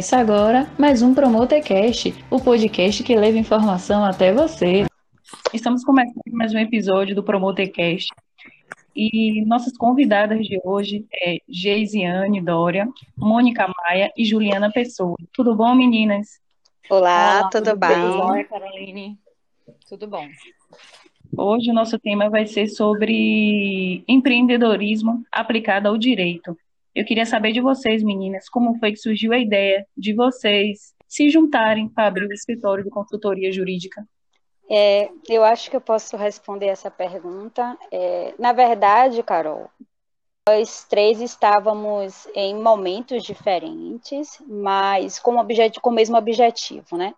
Começa agora mais um Promotecast, o podcast que leva informação até você. Estamos começando mais um episódio do Promotecast e nossas convidadas de hoje é Geisiane Dória, Mônica Maia e Juliana Pessoa. Tudo bom, meninas? Olá, Olá tudo, tudo bem? Oi, Caroline. Tudo bom. Hoje o nosso tema vai ser sobre empreendedorismo aplicado ao direito. Eu queria saber de vocês, meninas, como foi que surgiu a ideia de vocês se juntarem para abrir o escritório de consultoria jurídica? É, eu acho que eu posso responder essa pergunta. É, na verdade, Carol, nós três estávamos em momentos diferentes, mas com, com o mesmo objetivo, né?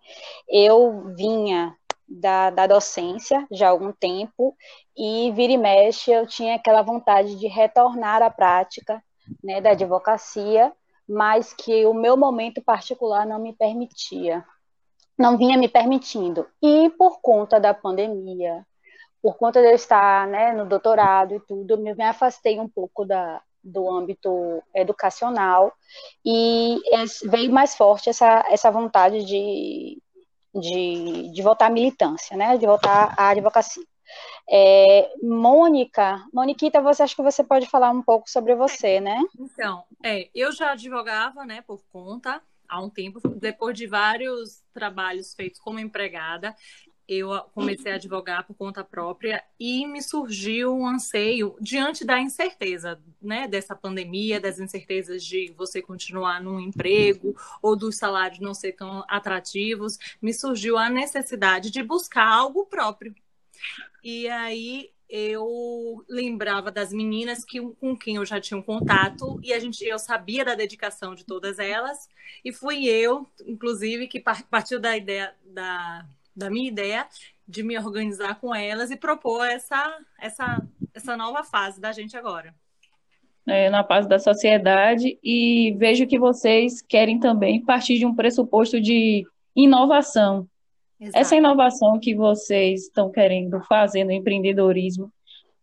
Eu vinha da, da docência já há algum tempo e vira e mexe eu tinha aquela vontade de retornar à prática né, da advocacia, mas que o meu momento particular não me permitia, não vinha me permitindo. E por conta da pandemia, por conta de eu estar né, no doutorado e tudo, eu me afastei um pouco da, do âmbito educacional e veio mais forte essa, essa vontade de, de, de voltar à militância, né, de voltar à advocacia. É, Mônica, Moniquita, você acha que você pode falar um pouco sobre você, né? Então, é, eu já advogava, né, por conta há um tempo, depois de vários trabalhos feitos como empregada, eu comecei a advogar por conta própria e me surgiu um anseio diante da incerteza, né, dessa pandemia, das incertezas de você continuar num emprego ou dos salários não ser tão atrativos, me surgiu a necessidade de buscar algo próprio. E aí eu lembrava das meninas que, com quem eu já tinha um contato e a gente eu sabia da dedicação de todas elas e fui eu, inclusive, que partiu da ideia da, da minha ideia de me organizar com elas e propor essa essa essa nova fase da gente agora. É, na fase da sociedade e vejo que vocês querem também partir de um pressuposto de inovação, Exato. Essa inovação que vocês estão querendo fazer no empreendedorismo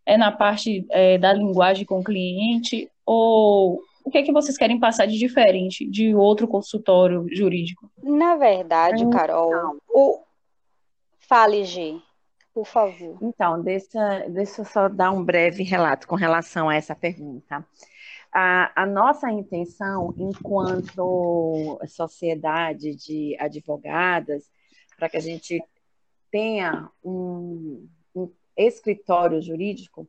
é na parte é, da linguagem com o cliente ou o que é que vocês querem passar de diferente de outro consultório jurídico? Na verdade, então, Carol, o... fale, G, por favor. Então, deixa, deixa eu só dar um breve relato com relação a essa pergunta. A, a, nossa intenção, enquanto sociedade de advogadas, para que a gente tenha um, um escritório jurídico,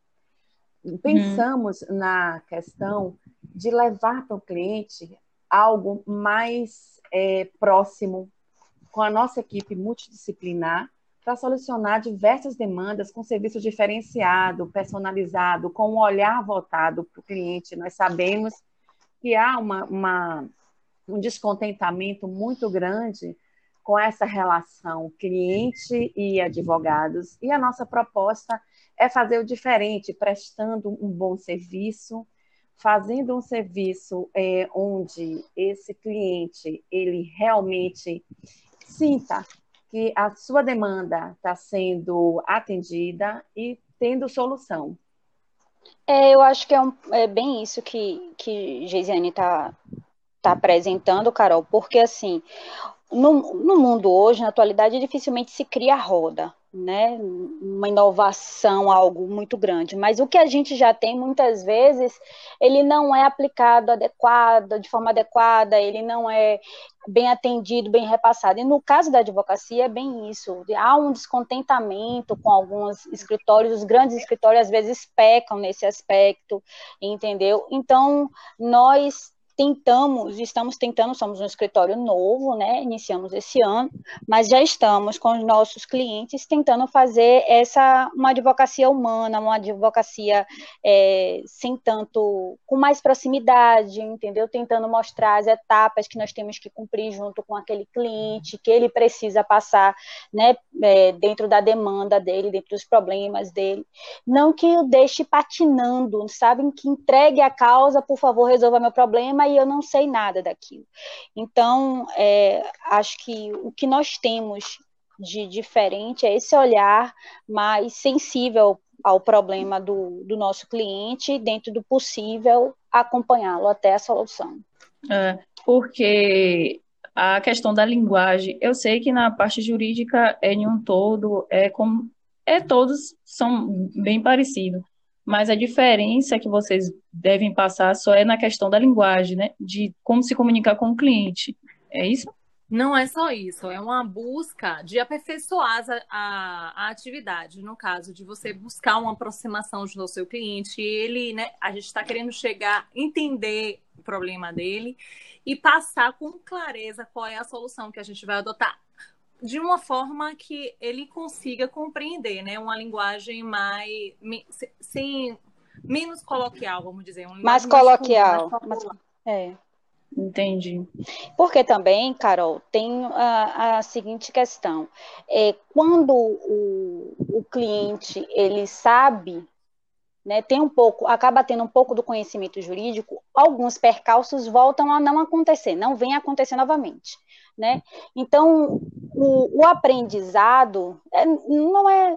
pensamos uhum. na questão de levar para o cliente algo mais é, próximo com a nossa equipe multidisciplinar para solucionar diversas demandas com serviço diferenciado, personalizado, com um olhar voltado para o cliente. Nós sabemos que há uma, uma, um descontentamento muito grande com essa relação cliente e advogados. E a nossa proposta é fazer o diferente, prestando um bom serviço, fazendo um serviço é, onde esse cliente ele realmente sinta que a sua demanda está sendo atendida e tendo solução. É, eu acho que é, um, é bem isso que, que Geisiane está tá apresentando, Carol, porque assim, no, no mundo hoje, na atualidade, dificilmente se cria roda, né? Uma inovação, algo muito grande. Mas o que a gente já tem, muitas vezes, ele não é aplicado adequado, de forma adequada, ele não é bem atendido, bem repassado. E no caso da advocacia é bem isso. Há um descontentamento com alguns escritórios, os grandes escritórios às vezes pecam nesse aspecto, entendeu? Então, nós tentamos, estamos tentando, somos um escritório novo, né? Iniciamos esse ano, mas já estamos com os nossos clientes tentando fazer essa uma advocacia humana, uma advocacia é, sem tanto, com mais proximidade, entendeu? Tentando mostrar as etapas que nós temos que cumprir junto com aquele cliente, que ele precisa passar, né? É, dentro da demanda dele, dentro dos problemas dele, não que o deixe patinando, sabem? Que entregue a causa, por favor, resolva meu problema e eu não sei nada daquilo. Então, é, acho que o que nós temos de diferente é esse olhar mais sensível ao problema do, do nosso cliente, dentro do possível, acompanhá-lo até a solução. É, porque a questão da linguagem. Eu sei que na parte jurídica é em um todo, é como é todos são bem parecidos, mas a diferença que vocês devem passar só é na questão da linguagem, né? De como se comunicar com o cliente. É isso? Não é só isso, é uma busca de aperfeiçoar a, a, atividade, no caso de você buscar uma aproximação do seu cliente, ele, né, a gente está querendo chegar, entender o problema dele e passar com clareza qual é a solução que a gente vai adotar de uma forma que ele consiga compreender, né, uma linguagem mais, sem, menos coloquial, vamos dizer. Um mais coloquial. Mais, mais, é. Entendi. Porque também, Carol, tem a, a seguinte questão: é, quando o, o cliente ele sabe, né, tem um pouco, acaba tendo um pouco do conhecimento jurídico, alguns percalços voltam a não acontecer, não vem acontecer novamente, né? Então, o, o aprendizado é, não é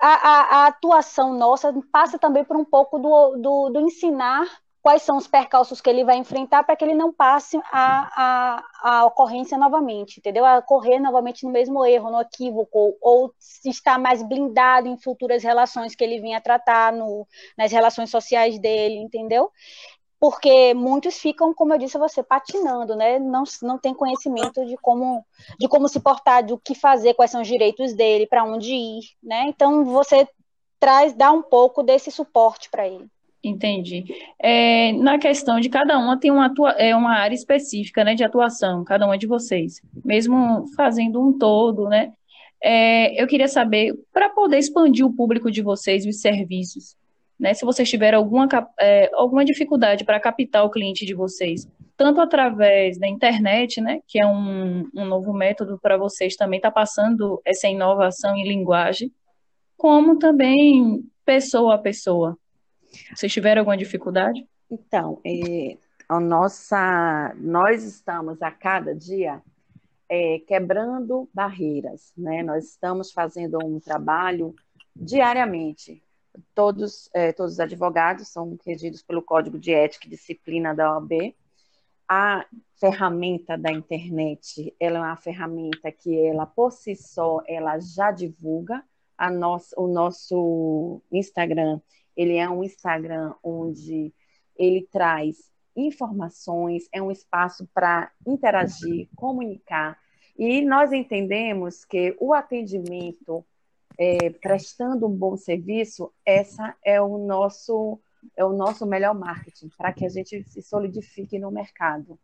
a, a, a, atuação nossa passa também por um pouco do, do, do ensinar quais são os percalços que ele vai enfrentar para que ele não passe a, a, a, ocorrência novamente, entendeu? A correr novamente no mesmo erro, no equívoco, ou está mais blindado em futuras relações que ele vinha tratar no, nas relações sociais dele, entendeu? Porque muitos ficam, como eu disse a você, patinando, né? Não, não tem conhecimento de como, de como se portar, do que fazer, quais são os direitos dele, para onde ir, né? Então você traz, dá um pouco desse suporte para ele. Entendi. É, na questão de cada uma tem uma, atua, é, uma área específica né, de atuação, cada uma de vocês, mesmo fazendo um todo, né? É, eu queria saber, para poder expandir o público de vocês os serviços, né? Se vocês tiverem alguma, é, alguma dificuldade para captar o cliente de vocês, tanto através da internet, né, que é um, um novo método para vocês também estar tá passando essa inovação em linguagem, como também pessoa a pessoa. Vocês tiveram alguma dificuldade? Então, é, a nossa, nós estamos a cada dia é, quebrando barreiras, né? Nós estamos fazendo um trabalho diariamente. Todos, é, todos os advogados são regidos pelo Código de Ética e Disciplina da OAB. A ferramenta da internet, ela é uma ferramenta que ela, por si só, ela já divulga a nossa, o nosso Instagram ele é um Instagram onde ele traz informações, é um espaço para interagir, comunicar. E nós entendemos que o atendimento, é, prestando um bom serviço, essa é o nosso é o nosso melhor marketing para que a gente se solidifique no mercado,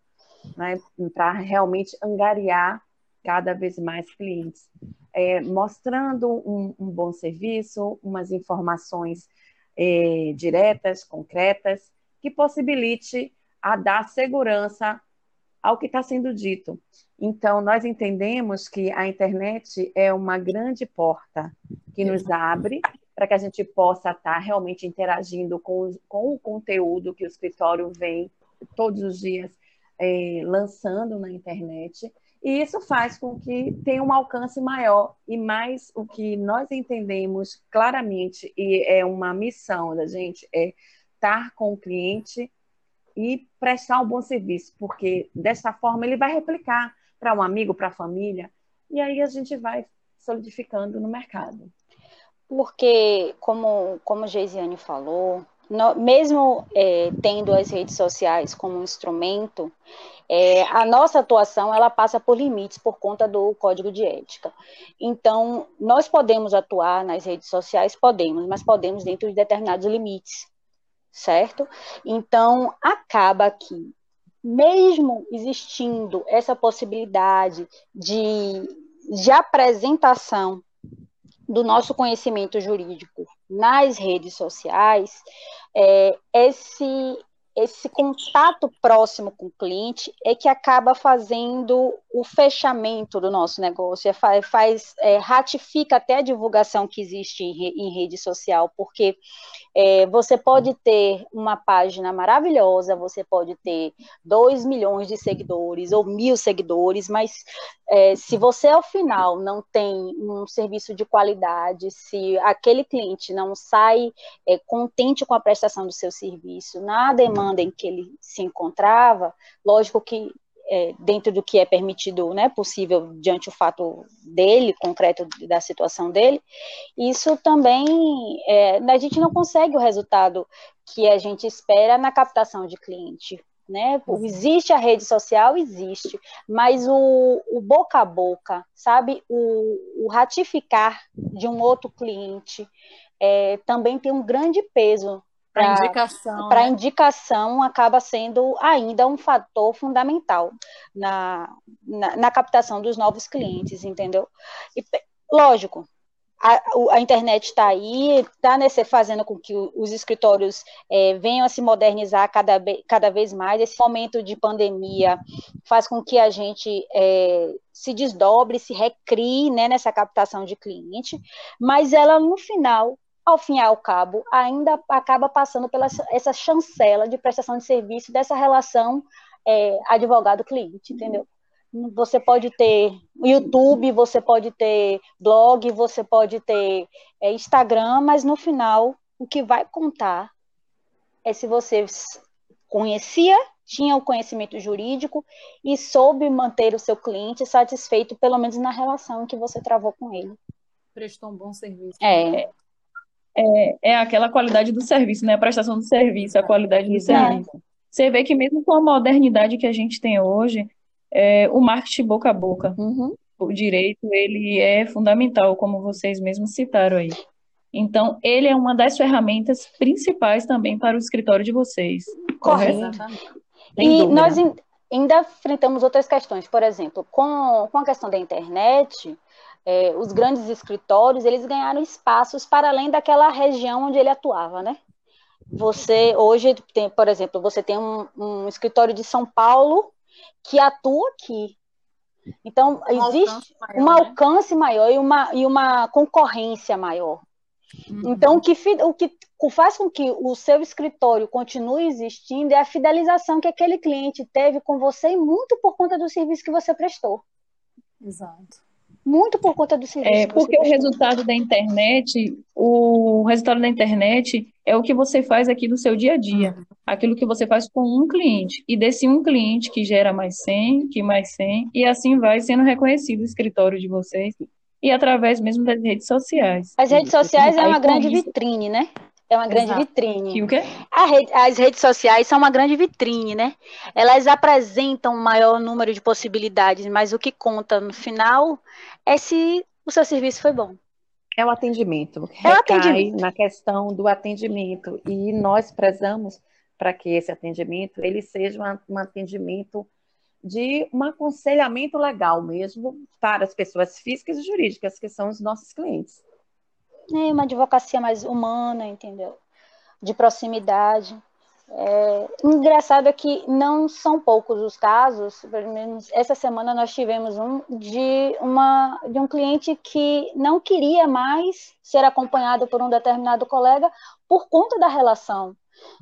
né? para realmente angariar cada vez mais clientes, é, mostrando um, um bom serviço, umas informações é, diretas, concretas, que possibilite a dar segurança ao que está sendo dito. Então, nós entendemos que a internet é uma grande porta que nos abre para que a gente possa estar tá realmente interagindo com, com o conteúdo que o escritório vem todos os dias é, lançando na internet e isso faz com que tenha um alcance maior e mais o que nós entendemos claramente e é uma missão da gente é estar com o cliente e prestar um bom serviço, porque dessa forma ele vai replicar para um amigo, para a família, e aí a gente vai solidificando no mercado. Porque, como, como Geisiane falou, no, mesmo é, tendo as redes sociais como um instrumento, é, a nossa atuação ela passa por limites por conta do código de ética. Então, nós podemos atuar nas redes sociais, podemos, mas podemos dentro de determinados limites, certo? Então, acaba que, mesmo existindo essa possibilidade de, de apresentação do nosso conhecimento jurídico nas redes sociais, é, esse, esse contato próximo com o cliente é que acaba fazendo o fechamento do nosso negócio, é, faz, faz é, ratifica até a divulgação que existe em, em rede social, porque é, você pode ter uma página maravilhosa, você pode ter 2 milhões de seguidores ou mil seguidores, mas é, se você ao final não tem um serviço de qualidade, se aquele cliente não sai é, contente com a prestação do seu serviço, na demanda em que ele se encontrava, lógico que é, dentro do que é permitido, né, possível diante o fato dele, concreto da situação dele, isso também, é, a gente não consegue o resultado que a gente espera na captação de cliente, né? Uhum. Existe a rede social, existe, mas o, o boca a boca, sabe, o, o ratificar de um outro cliente é, também tem um grande peso para indicação. Para né? indicação acaba sendo ainda um fator fundamental na, na, na captação dos novos clientes, entendeu? E, lógico, a, a, internet está aí, está fazendo com que os escritórios é, venham a se modernizar cada, cada vez mais. Esse momento de pandemia faz com que a gente é, se desdobre, se recrie né, nessa captação de cliente, mas ela, no final, ao fim e ao cabo, ainda acaba passando pela essa chancela de prestação de serviço dessa relação é, advogado-cliente, entendeu? Você pode ter YouTube, você pode ter blog, você pode ter é, Instagram, mas no final o que vai contar é se você conhecia, tinha o conhecimento jurídico e soube manter o seu cliente satisfeito, pelo menos na relação que você travou com ele. Prestou um bom serviço. É, é, é aquela qualidade do serviço, né? A prestação do serviço, a qualidade do serviço. Você vê que mesmo com a modernidade que a gente tem hoje, é, o marketing boca a boca, uhum. o direito, ele é fundamental, como vocês mesmos citaram aí. Então, ele é uma das ferramentas principais também para o escritório de vocês. Correto. E nós ainda enfrentamos outras questões, por exemplo, com, com a questão da internet, é, os grandes escritórios, eles ganharam espaços para além daquela região onde ele atuava, né? Você, hoje, tem, por exemplo, você tem um, um escritório de São Paulo que atua aqui. Então, um existe alcance maior, um né? alcance maior e uma, e uma concorrência maior. Uhum. Então, o que, o que faz com que o seu escritório continue existindo é a fidelização que aquele cliente teve com você e muito por conta do serviço que você prestou. Exato muito por conta do serviço. É, porque o resultado da internet, o resultado da internet é o que você faz aqui no seu dia a dia, uhum. aquilo que você faz com um cliente. E desse um cliente que gera mais 100, que mais 100, e assim vai sendo reconhecido o escritório de vocês e através mesmo das redes sociais. As redes sociais é uma grande vitrine, né? É uma grande Exato. vitrine. E o quê? Rede, as redes sociais são uma grande vitrine, né? Elas apresentam um maior número de possibilidades, mas o que conta no final é se o seu serviço foi bom. É o atendimento. É o atendimento. na questão do atendimento. E nós prezamos para que esse atendimento ele seja um, um atendimento de um aconselhamento legal mesmo para as pessoas físicas e jurídicas, que são os nossos clientes. É uma advocacia mais humana, entendeu? De proximidade. É, engraçado é que não são poucos os casos, pelo menos essa semana nós tivemos um de, uma, de um cliente que não queria mais ser acompanhado por um determinado colega por conta da relação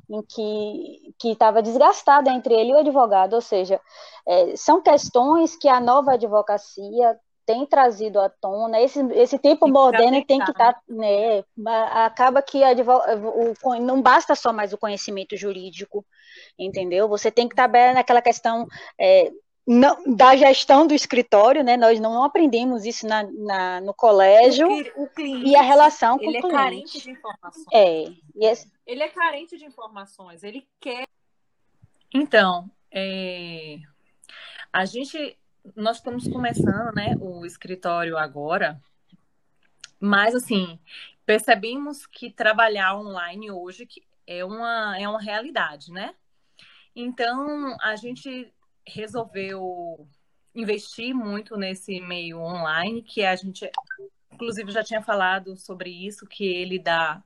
em que estava desgastada entre ele e o advogado, ou seja, é, são questões que a nova advocacia tem trazido à tona, esse, esse tempo tem moderno tem que estar, tá, né, acaba que o, não basta só mais o conhecimento jurídico, entendeu? Você tem que estar tá naquela questão é, não, da gestão do escritório, né? Nós não aprendemos isso na, na no colégio. O, o cliente, e a relação com o cliente. Ele é carente de informações. É, esse... Ele é carente de informações, ele quer. Então, é... a gente nós estamos começando, né, o escritório agora, mas assim, percebemos que trabalhar online hoje é uma, é uma realidade, né? Então, a gente resolveu investir muito nesse meio online, que a gente, inclusive, já tinha falado sobre isso, que ele dá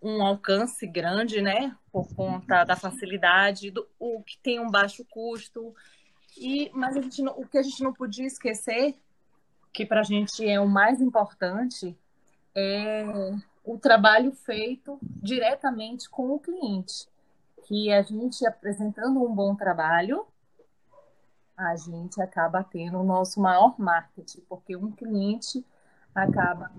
um alcance grande, né? Por conta da facilidade, do o que tem um baixo custo, e, mas não, o que a gente não podia esquecer, que para a gente é o mais importante, é o trabalho feito diretamente com o cliente. Que a gente apresentando um bom trabalho, a gente acaba tendo o nosso maior marketing, porque um cliente acaba,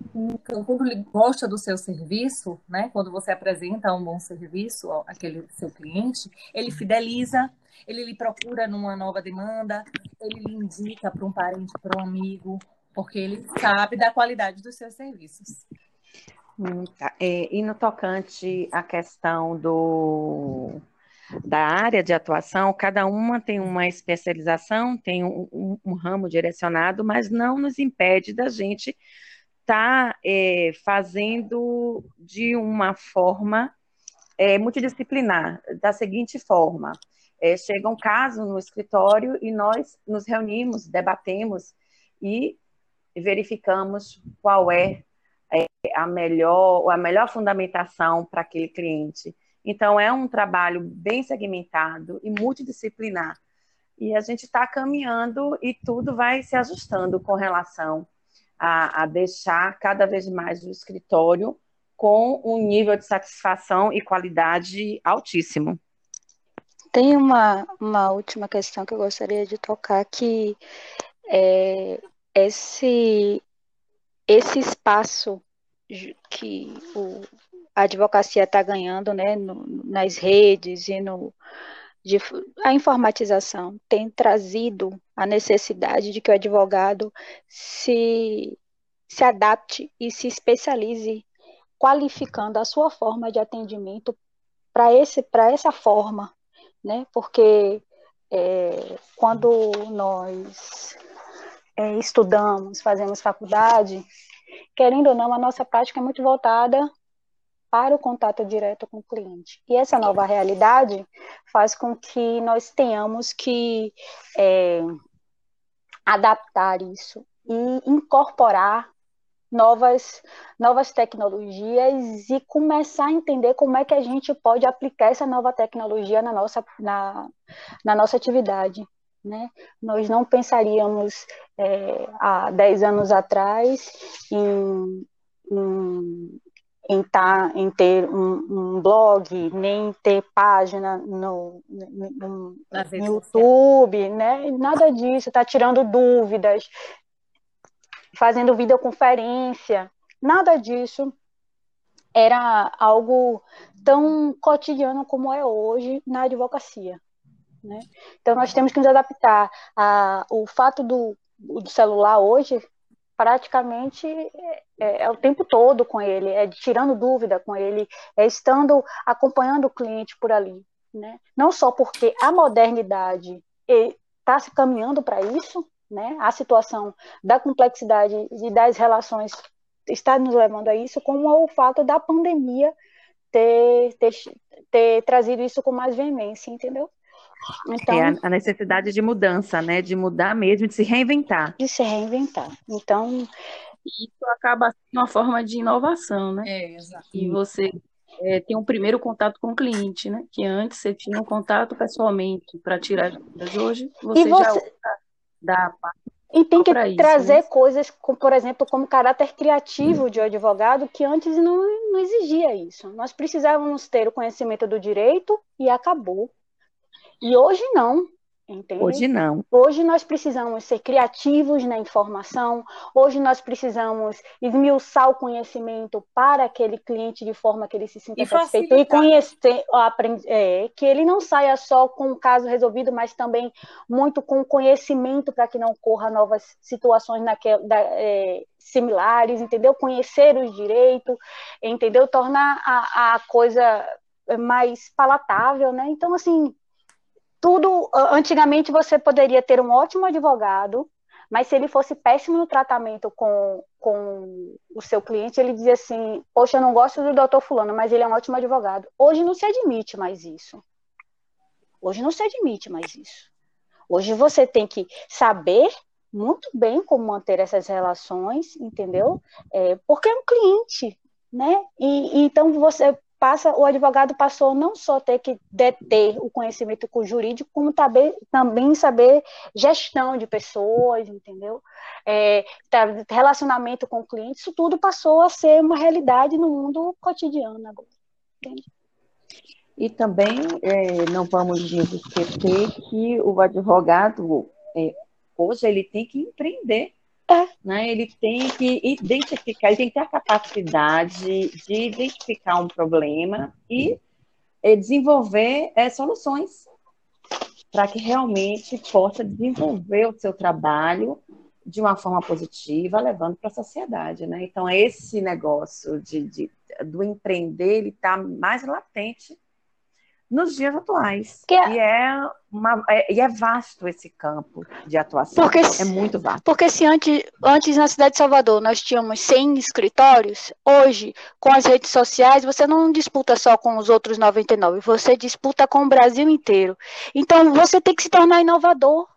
quando ele gosta do seu serviço, né, quando você apresenta um bom serviço àquele seu cliente, ele fideliza, ele lhe procura numa nova demanda, ele lhe indica para um parente, para um amigo, porque ele sabe da qualidade dos seus serviços. Hum, tá. É, e no tocante à questão do da área de atuação, cada uma tem uma especialização, tem um, um, um ramo direcionado, mas não nos impede da gente estar tá, é, fazendo de uma forma é, multidisciplinar, da seguinte forma: é, chega um caso no escritório e nós nos reunimos, debatemos e verificamos qual é, é a melhor a melhor fundamentação para aquele cliente. Então, é um trabalho bem segmentado e multidisciplinar. E a gente está caminhando e tudo vai se ajustando com relação a, a, deixar cada vez mais o escritório com um nível de satisfação e qualidade altíssimo. Tem uma, uma última questão que eu gostaria de tocar, que é esse, esse espaço que o, a advocacia está ganhando né, no, nas redes e no, de, a informatização tem trazido a necessidade de que o advogado se, se adapte e se especialize, qualificando a sua forma de atendimento para essa forma, né? Porque é, quando nós é, estudamos, fazemos faculdade, querendo ou não, a nossa prática é muito voltada para o contato direto com o cliente. E essa nova realidade faz com que nós tenhamos que é, adaptar isso e incorporar novas, novas tecnologias e começar a entender como é que a gente pode aplicar essa nova tecnologia na nossa, na, na nossa atividade. Né? Nós não pensaríamos é, há 10 anos atrás em, em em, tá, em ter um, um, blog, nem ter página no, no, no YouTube, né? Nada disso, tá tirando dúvidas, fazendo videoconferência, nada disso era algo tão cotidiano como é hoje na advocacia. Né? Então nós temos que nos adaptar. A, o fato do, do celular hoje praticamente é, é, o tempo todo com ele, é tirando dúvida com ele, é estando acompanhando o cliente por ali, né? Não só porque a modernidade está se caminhando para isso, né? A situação da complexidade e das relações está nos levando a isso, como o fato da pandemia ter, ter, ter trazido isso com mais veemência, entendeu? Então, é a necessidade de mudança, né? De mudar mesmo, de se reinventar. De se reinventar. Então, isso acaba sendo uma forma de inovação, né? É, exato. E você é, tem um primeiro contato com o cliente, né? Que antes você tinha um contato pessoalmente para tirar as dúvidas. Hoje você, você... já dá e tem que trazer né? coisas, como, por exemplo, como caráter criativo de um advogado, que antes não, não exigia isso. Nós precisávamos ter o conhecimento do direito e acabou. E hoje não. Entende? Hoje não. Hoje nós precisamos ser criativos na informação, hoje nós precisamos esmiuçar o conhecimento para aquele cliente de forma que ele se sinta e satisfeito e conhecer, é, que ele não saia só com o caso resolvido, mas também muito com conhecimento para que não corra novas situações naquela, da, é, similares, entendeu? Conhecer os direitos, entendeu? Tornar a, a coisa mais palatável, né? Então, assim, tudo. Antigamente você poderia ter um ótimo advogado, mas se ele fosse péssimo no tratamento com, com o seu cliente, ele dizia assim: Poxa, eu não gosto do doutor Fulano, mas ele é um ótimo advogado. Hoje não se admite mais isso. Hoje não se admite mais isso. Hoje você tem que saber muito bem como manter essas relações, entendeu? É, porque é um cliente, né? E, então você passa, o advogado passou não só ter que deter o conhecimento jurídico, como também, também saber gestão de pessoas, entendeu? É, tá, relacionamento com o cliente, isso tudo passou a ser uma realidade no mundo cotidiano agora. Entende? E também é, não vamos esquecer que o advogado, é, hoje, ele tem que empreender É. Né? Ele tem que identificar, ele tem que ter a capacidade de identificar um problema e, e desenvolver é, soluções para que realmente possa desenvolver o seu trabalho de uma forma positiva, levando para a sociedade, né? Então, esse negócio de, de do empreender, ele está mais latente nos dias atuais. Que é... E, é uma, é, e é vasto esse campo de atuação. Porque, é muito vasto. Porque se antes, antes na cidade de Salvador nós tínhamos 100 escritórios, hoje, com as redes sociais, você não disputa só com os outros 99, você disputa com o Brasil inteiro. Então, você tem que se tornar inovador.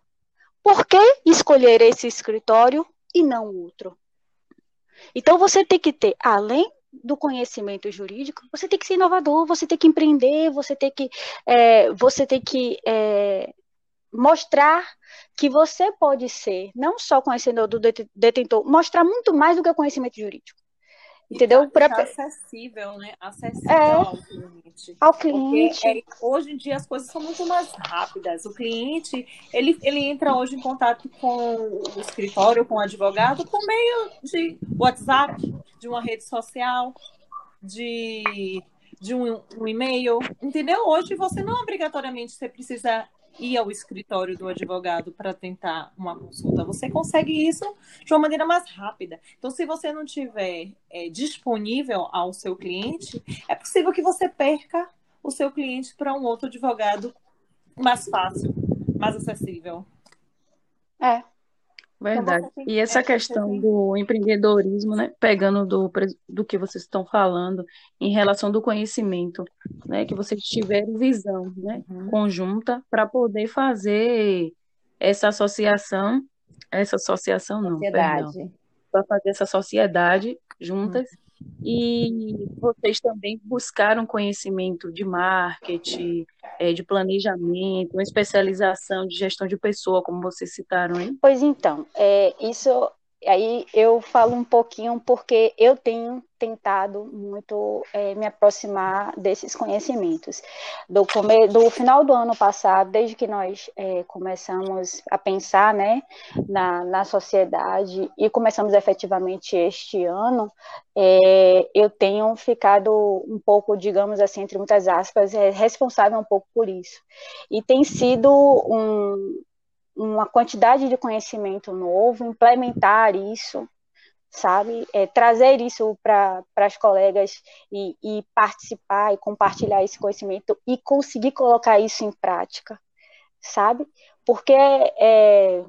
Por que escolher esse escritório e não outro? Então, você tem que ter, além do conhecimento jurídico, você tem que ser inovador, você tem que empreender, você tem que, é, você tem que é, mostrar que você pode ser, não só conhecedor do detentor, mostrar muito mais do que o conhecimento jurídico. Entendeu? Tá, pra... acessível, né? Acessível é, ao cliente. Ao cliente. Porque, é, hoje em dia as coisas são muito mais rápidas. O cliente, ele, ele entra hoje em contato com o escritório, com o advogado, por meio de WhatsApp, de uma rede social, de, de um, um e-mail. Entendeu? Hoje você não obrigatoriamente você precisa ir ao escritório do advogado para tentar uma consulta. Você consegue isso de uma maneira mais rápida. Então, se você não tiver é, disponível ao seu cliente, é possível que você perca o seu cliente para um outro advogado mais fácil, mais acessível. É, Verdade. Então e essa questão do empreendedorismo, né, pegando do, do que vocês estão falando em relação do conhecimento, né, que vocês tiveram visão, né, uhum. conjunta para poder fazer essa associação, essa associação não, sociedade. para fazer essa sociedade juntas uhum. E vocês também buscaram conhecimento de marketing, é, de planejamento, uma especialização de gestão de pessoa, como vocês citaram, hein? Pois então, é, isso aí eu falo um pouquinho porque eu tenho tentado muito é, me aproximar desses conhecimentos. Do, come, do final do ano passado, desde que nós é, começamos a pensar né, na, na sociedade e começamos efetivamente este ano, é, eu tenho ficado um pouco, digamos assim, entre muitas aspas, é, responsável um pouco por isso. E tem sido um, uma quantidade de conhecimento novo, implementar isso, sabe? É, trazer isso para as colegas e, e, participar e compartilhar esse conhecimento e conseguir colocar isso em prática, sabe? Porque é,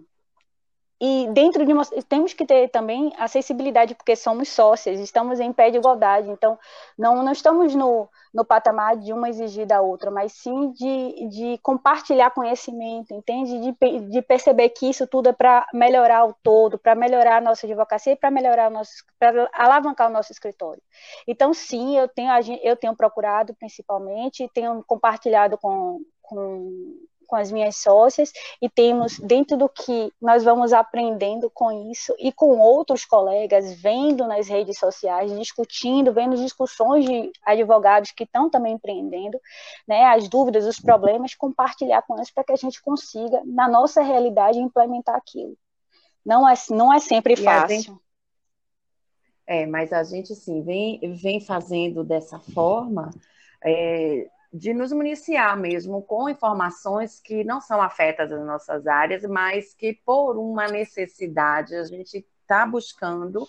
e dentro de uma, temos que ter também acessibilidade, porque somos sócias, estamos em pé de igualdade, então não, não estamos no, no patamar de uma exigir da outra, mas sim de, de compartilhar conhecimento, entende? De, de perceber que isso tudo é para melhorar o todo, para melhorar a nossa advocacia e para melhorar o nosso, para alavancar o nosso escritório. Então, sim, eu tenho, eu tenho procurado principalmente, tenho compartilhado com, com com as minhas sócias e temos dentro do que nós vamos aprendendo com isso e com outros colegas, vendo nas redes sociais, discutindo, vendo discussões de advogados que estão também empreendendo, né, as dúvidas, os problemas, compartilhar com eles para que a gente consiga, na nossa realidade, implementar aquilo. Não é, não é sempre fácil. É, mas a gente sim vem, vem fazendo dessa forma, é, de nos municiar mesmo com informações que não são afetas às nossas áreas, mas que por uma necessidade a gente está buscando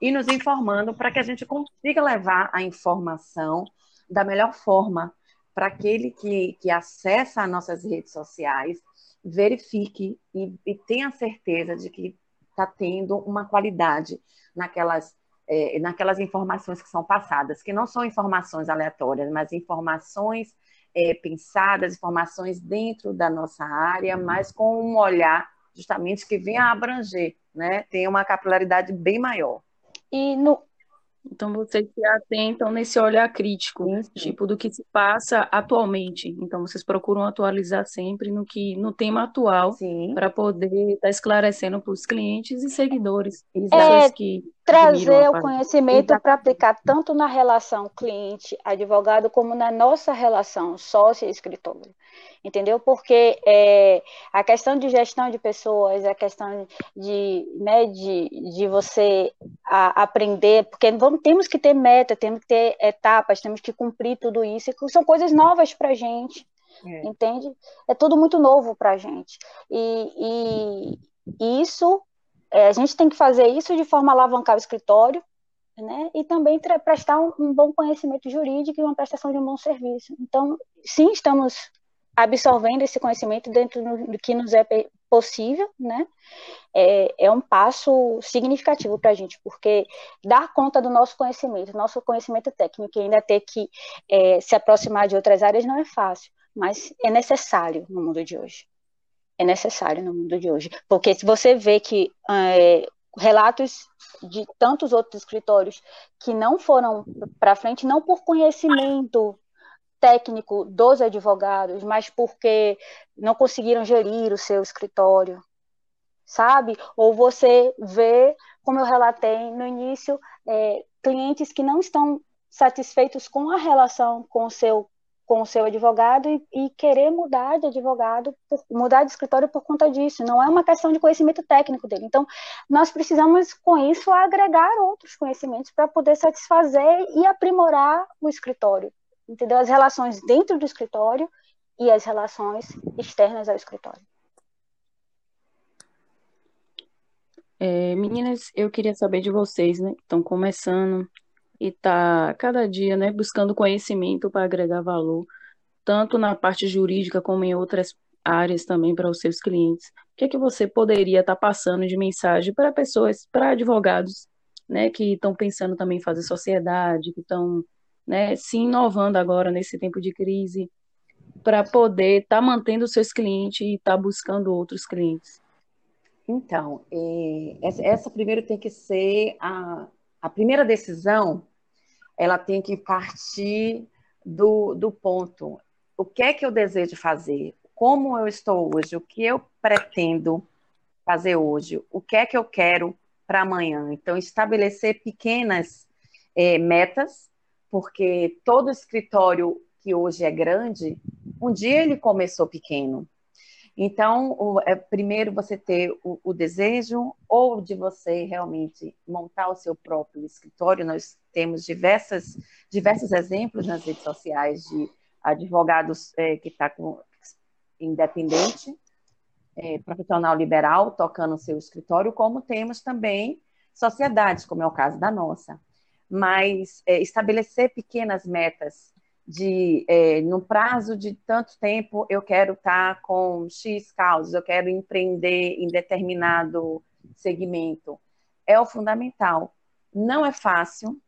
e nos informando para que a gente consiga levar a informação da melhor forma para aquele que, que acessa as nossas redes sociais, verifique e, e tenha certeza de que está tendo uma qualidade naquelas é, naquelas informações que são passadas, que não são informações aleatórias, mas informações é, pensadas, informações dentro da nossa área, mas com um olhar justamente que venha a abranger, né? Tem uma capilaridade bem maior. E no, então vocês se atentam nesse olhar crítico, sim, sim. tipo do que se passa atualmente. Então vocês procuram atualizar sempre no que no tema atual para poder estar tá esclarecendo para os clientes e seguidores, é, que trazer o conhecimento para aplicar tanto na relação cliente-advogado como na nossa relação sócio-escritório. Entendeu? Porque é, a questão de gestão de pessoas, a questão de, né, de, de você a, aprender, porque vamos, temos que ter meta, temos que ter etapas, temos que cumprir tudo isso, e são coisas novas para a gente. É. Entende? É tudo muito novo para a gente. E, e isso é, a gente tem que fazer isso de forma a alavancar o escritório, né? E também prestar um, um, bom conhecimento jurídico e uma prestação de um bom serviço. Então, sim, estamos absorvendo esse conhecimento dentro do, que nos é possível, né? É, é um passo significativo para a gente, porque dar conta do nosso conhecimento, nosso conhecimento técnico, e ainda ter que é, se aproximar de outras áreas não é fácil, mas é necessário no mundo de hoje é necessário no mundo de hoje. Porque se você vê que é, relatos de tantos outros escritórios que não foram para frente, não por conhecimento técnico dos advogados, mas porque não conseguiram gerir o seu escritório, sabe? Ou você vê, como eu relatei no início, é, clientes que não estão satisfeitos com a relação com o seu com o seu advogado e, e, querer mudar de advogado, por, mudar de escritório por conta disso. Não é uma questão de conhecimento técnico dele. Então, nós precisamos, com isso, agregar outros conhecimentos para poder satisfazer e aprimorar o escritório. Entendeu? As relações dentro do escritório e as relações externas ao escritório. É, meninas, eu queria saber de vocês, né? Estão começando, e tá cada dia, né, buscando conhecimento para agregar valor, tanto na parte jurídica como em outras áreas também para os seus clientes. O que é que você poderia estar tá passando de mensagem para pessoas, para advogados, né, que estão pensando também em fazer sociedade, que estão, né, se inovando agora nesse tempo de crise, para poder estar tá mantendo seus clientes e estar tá buscando outros clientes? Então, é, essa, essa primeiro tem que ser a, a primeira decisão ela tem que partir do, do ponto. O que é que eu desejo fazer? Como eu estou hoje? O que eu pretendo fazer hoje? O que é que eu quero para amanhã? Então, estabelecer pequenas é, metas, porque todo escritório que hoje é grande, um dia ele começou pequeno. Então, o, é, primeiro você ter o, o, desejo ou de você realmente montar o seu próprio escritório. Nós temos diversas, diversos exemplos nas redes sociais de advogados é, que está independente, é, profissional liberal, tocando o seu escritório, como temos também sociedades, como é o caso da nossa. Mas é, estabelecer pequenas metas de é, no prazo de tanto tempo eu quero estar tá com X causas, eu quero empreender em determinado segmento. É o fundamental. Não é fácil,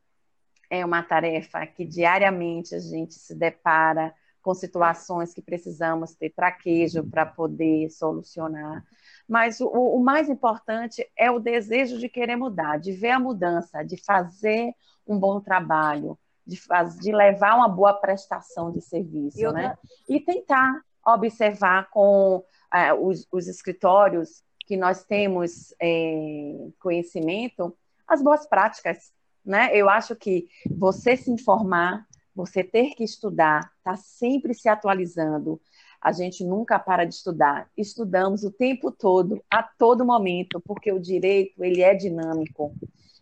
é uma tarefa que diariamente a gente se depara com situações que precisamos ter traquejo para poder solucionar. Mas o, o, mais importante é o desejo de querer mudar, de ver a mudança, de fazer um bom trabalho, de, faz, de levar uma boa prestação de serviço, e né? E tentar observar com é, os, os, escritórios que nós temos é, conhecimento as boas práticas, né? Eu acho que você se informar, você ter que estudar, tá sempre se atualizando. A gente nunca para de estudar. Estudamos o tempo todo, a todo momento, porque o direito ele é dinâmico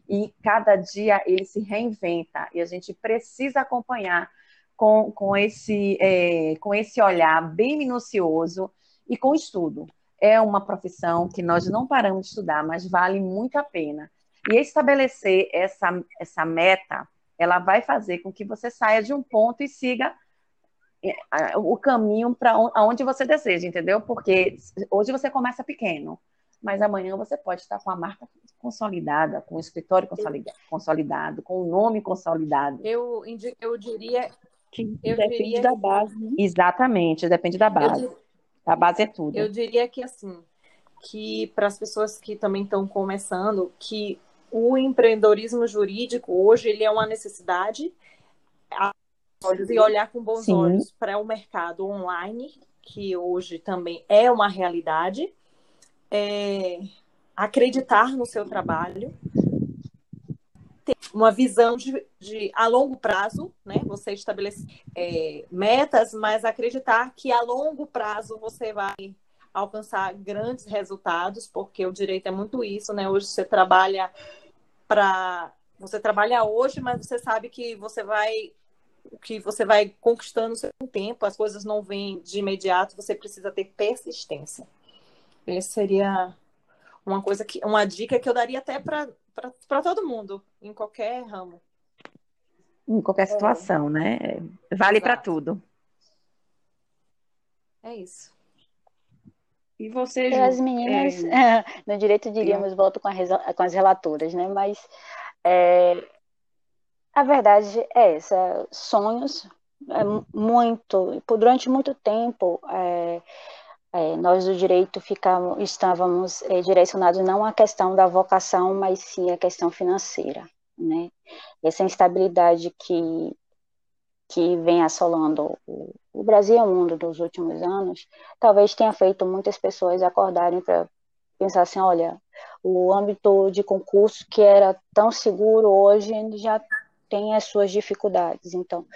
e cada dia ele se reinventa e a gente precisa acompanhar com, com, esse, é, com esse olhar bem minucioso e com estudo. É uma profissão que nós não paramos de estudar, mas vale muito a pena. E estabelecer essa, essa meta, ela vai fazer com que você saia de um ponto e siga o caminho para onde você deseja, entendeu? Porque hoje você começa pequeno, mas amanhã você pode estar com a marca consolidada, com o escritório consolidado, com o nome consolidado. Eu, eu diria que eu depende diria... da base. Né? Exatamente, depende da base. Dir... A base é tudo. Eu diria que assim, que para as pessoas que também estão começando, que o empreendedorismo jurídico hoje ele é uma necessidade e olhar com bons Sim. olhos para o mercado online, que hoje também é uma realidade, é, acreditar no seu trabalho, uma visão de, de, a longo prazo, né? Você estabelecer é, metas, mas acreditar que a longo prazo você vai alcançar grandes resultados, porque o direito é muito isso, né? Hoje você trabalha para você trabalha hoje, mas você sabe que você vai que você vai conquistando o seu tempo, as coisas não vêm de imediato, você precisa ter persistência. Essa seria uma coisa que uma dica que eu daria até para todo mundo, em qualquer ramo. Em qualquer é. situação, é. né? Vale para tudo. É isso. E você, Ju, As meninas, é... no direito diríamos, volto com, a, com as relatoras, né? Mas é, a verdade é essa: sonhos, é muito, durante muito tempo, é, é, nós do direito ficamos, estávamos é, direcionados não à questão da vocação, mas sim à questão financeira, né? Essa instabilidade que que vem assolando o, o Brasil e o mundo nos últimos anos, talvez tenha feito muitas pessoas acordarem para pensar assim, olha, o âmbito de concurso que era tão seguro hoje já tem as suas dificuldades. Então,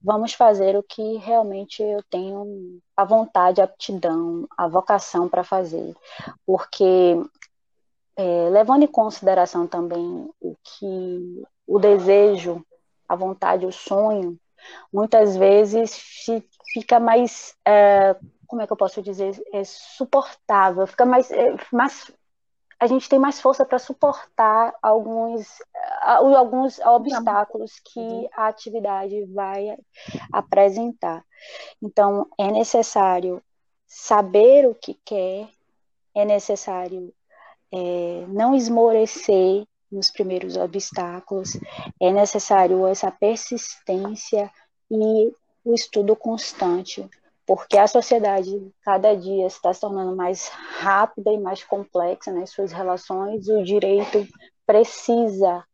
vamos fazer o que realmente eu tenho a vontade, a aptidão, a vocação para fazer. Porque, é, levando em consideração também o que o desejo, a vontade, o sonho, muitas vezes fica mais. É, como é que eu posso dizer? É suportável, fica mais, é, mais a gente tem mais força para suportar alguns, alguns obstáculos que uhum. a atividade vai apresentar. Então, é necessário saber o que quer, é necessário é, não esmorecer nos primeiros obstáculos, é necessário essa persistência e o estudo constante porque a sociedade cada dia está se tornando mais rápida e mais complexa nas suas relações, o direito precisa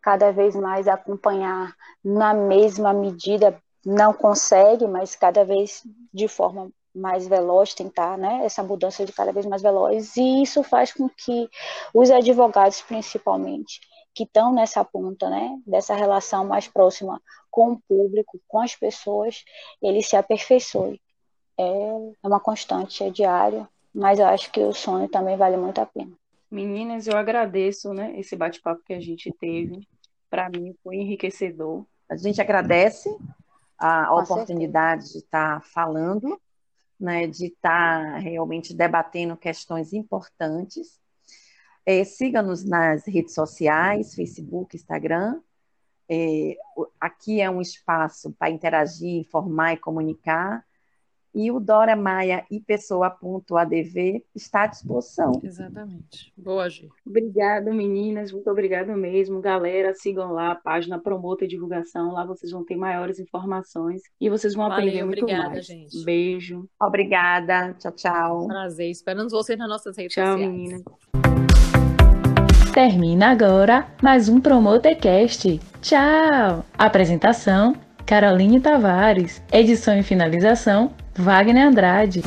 cada vez mais acompanhar na mesma medida, não consegue, mas cada vez de forma mais veloz, tentar né, essa mudança de cada vez mais veloz, e isso faz com que os advogados, principalmente, que estão nessa ponta, né, dessa relação mais próxima com o público, com as pessoas, ele se aperfeiçoe. É, é uma constante, é diário, mas eu acho que o sonho também vale muito a pena. Meninas, eu agradeço, né, esse bate-papo que a gente teve. Para mim foi enriquecedor. A gente agradece a com oportunidade certeza. de estar tá falando, né, de estar tá realmente debatendo questões importantes. É, Siga-nos nas redes sociais, Facebook, Instagram, é, aqui é um espaço para interagir, informar e comunicar. E o Dora Maia e Pessoa.adv está à disposição. Exatamente. Boa, Gi. Obrigada, meninas. Muito obrigada mesmo. Galera, sigam lá a página Promota e Divulgação. Lá vocês vão ter maiores informações e vocês vão Valeu, aprender muito obrigada, mais. Gente. Beijo. Obrigada. Tchau, tchau. Prazer. Esperamos vocês nas nossas redes tchau, sociais. Tchau, meninas. Termina agora mais um Promotecast. Tchau! Apresentação: Caroline Tavares. Edição e finalização: Wagner Andrade.